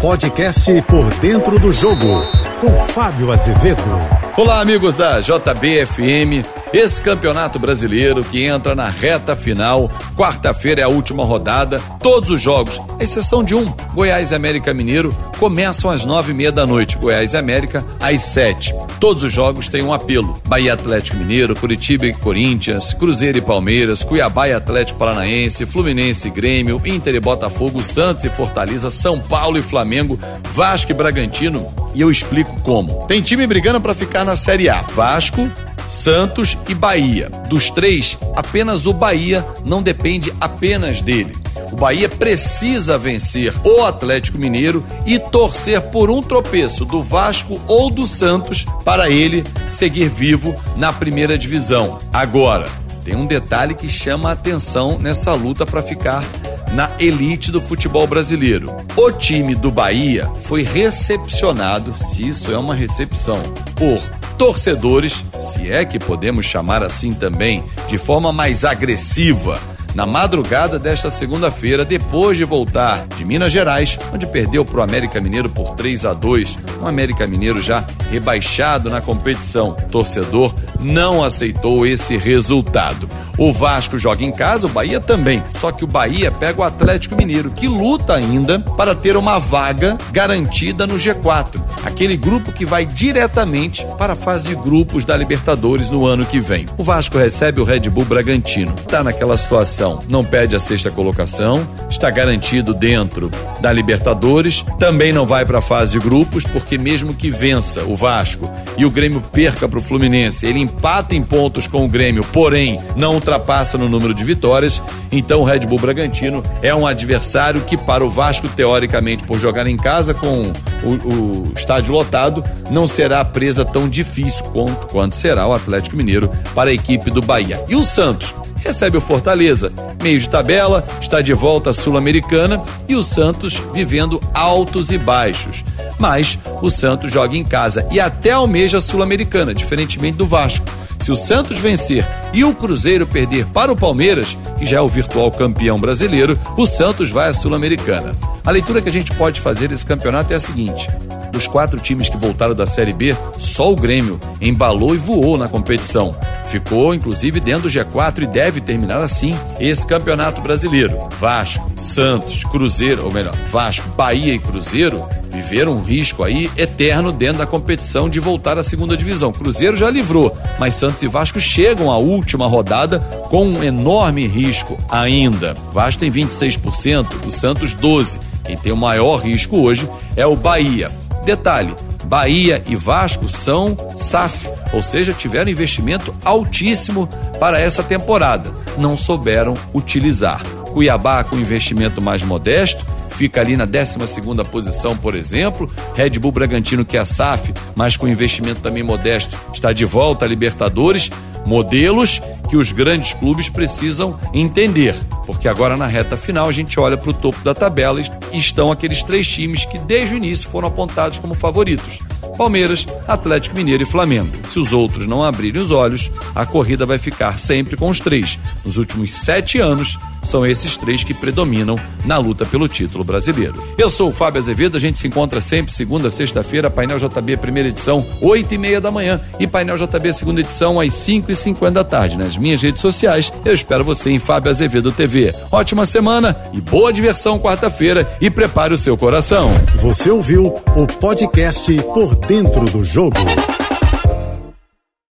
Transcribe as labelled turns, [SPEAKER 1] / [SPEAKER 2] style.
[SPEAKER 1] Podcast Por Dentro do Jogo, com Fábio Azevedo.
[SPEAKER 2] Olá, amigos da JBFM. Esse campeonato brasileiro que entra na reta final. Quarta-feira é a última rodada. Todos os jogos, à exceção de um, Goiás e América Mineiro, começam às nove e meia da noite. Goiás e América às sete. Todos os jogos têm um apelo. Bahia Atlético Mineiro, Curitiba e Corinthians, Cruzeiro e Palmeiras, Cuiabá e Atlético Paranaense, Fluminense e Grêmio, Inter e Botafogo, Santos e Fortaleza, São Paulo e Flamengo, Vasco e Bragantino. E eu explico como. Tem time brigando para ficar na Série A. Vasco, Santos e Bahia. Dos três, apenas o Bahia não depende apenas dele. O Bahia precisa vencer o Atlético Mineiro e torcer por um tropeço do Vasco ou do Santos para ele seguir vivo na primeira divisão. Agora, tem um detalhe que chama a atenção nessa luta para ficar na elite do futebol brasileiro. O time do Bahia foi recepcionado, se isso é uma recepção, por torcedores, se é que podemos chamar assim também, de forma mais agressiva na madrugada desta segunda-feira, depois de voltar de Minas Gerais, onde perdeu para o América Mineiro por 3 a 2, um América Mineiro já rebaixado na competição. O torcedor não aceitou esse resultado. O Vasco joga em casa, o Bahia também. Só que o Bahia pega o Atlético Mineiro, que luta ainda para ter uma vaga garantida no G4. Aquele grupo que vai diretamente para a fase de grupos da Libertadores no ano que vem. O Vasco recebe o Red Bull Bragantino. Está naquela situação, não perde a sexta colocação, está garantido dentro da Libertadores, também não vai para a fase de grupos, porque mesmo que vença o Vasco e o Grêmio perca para o Fluminense, ele empata em pontos com o Grêmio, porém não ultrapassa no número de vitórias. Então o Red Bull Bragantino é um adversário que, para o Vasco, teoricamente, por jogar em casa com o, o estádio lotado, não será presa tão difícil quanto, quanto será o Atlético Mineiro para a equipe do Bahia. E o Santos? Recebe o Fortaleza. Meio de tabela, está de volta à Sul-Americana e o Santos vivendo altos e baixos. Mas o Santos joga em casa e até almeja a Sul-Americana, diferentemente do Vasco. Se o Santos vencer e o Cruzeiro perder para o Palmeiras, que já é o virtual campeão brasileiro, o Santos vai à Sul-Americana. A leitura que a gente pode fazer desse campeonato é a seguinte: dos quatro times que voltaram da Série B, só o Grêmio embalou e voou na competição. Ficou, inclusive, dentro do G4 e deve terminar assim esse campeonato brasileiro. Vasco, Santos, Cruzeiro, ou melhor, Vasco, Bahia e Cruzeiro viveram um risco aí eterno dentro da competição de voltar à segunda divisão. Cruzeiro já livrou, mas Santos e Vasco chegam à última rodada com um enorme risco ainda. Vasco tem 26%, o Santos 12%. Quem tem o maior risco hoje é o Bahia. Detalhe: Bahia e Vasco são SAF, ou seja, tiveram investimento altíssimo para essa temporada. Não souberam utilizar. Cuiabá com investimento mais modesto, fica ali na 12 posição, por exemplo. Red Bull Bragantino, que é a SAF, mas com investimento também modesto, está de volta à Libertadores. Modelos que os grandes clubes precisam entender, porque agora na reta final a gente olha para o topo da tabela e estão aqueles três times que desde o início foram apontados como favoritos. Palmeiras, Atlético Mineiro e Flamengo. Se os outros não abrirem os olhos, a corrida vai ficar sempre com os três. Nos últimos sete anos, são esses três que predominam na luta pelo título brasileiro. Eu sou o Fábio Azevedo, a gente se encontra sempre segunda, sexta-feira, Painel JB, primeira edição, oito e meia da manhã e Painel JB, segunda edição, às cinco e cinquenta da tarde. Nas minhas redes sociais, eu espero você em Fábio Azevedo TV. Ótima semana e boa diversão quarta-feira e prepare o seu coração.
[SPEAKER 1] Você ouviu o podcast Por Dentro do Jogo.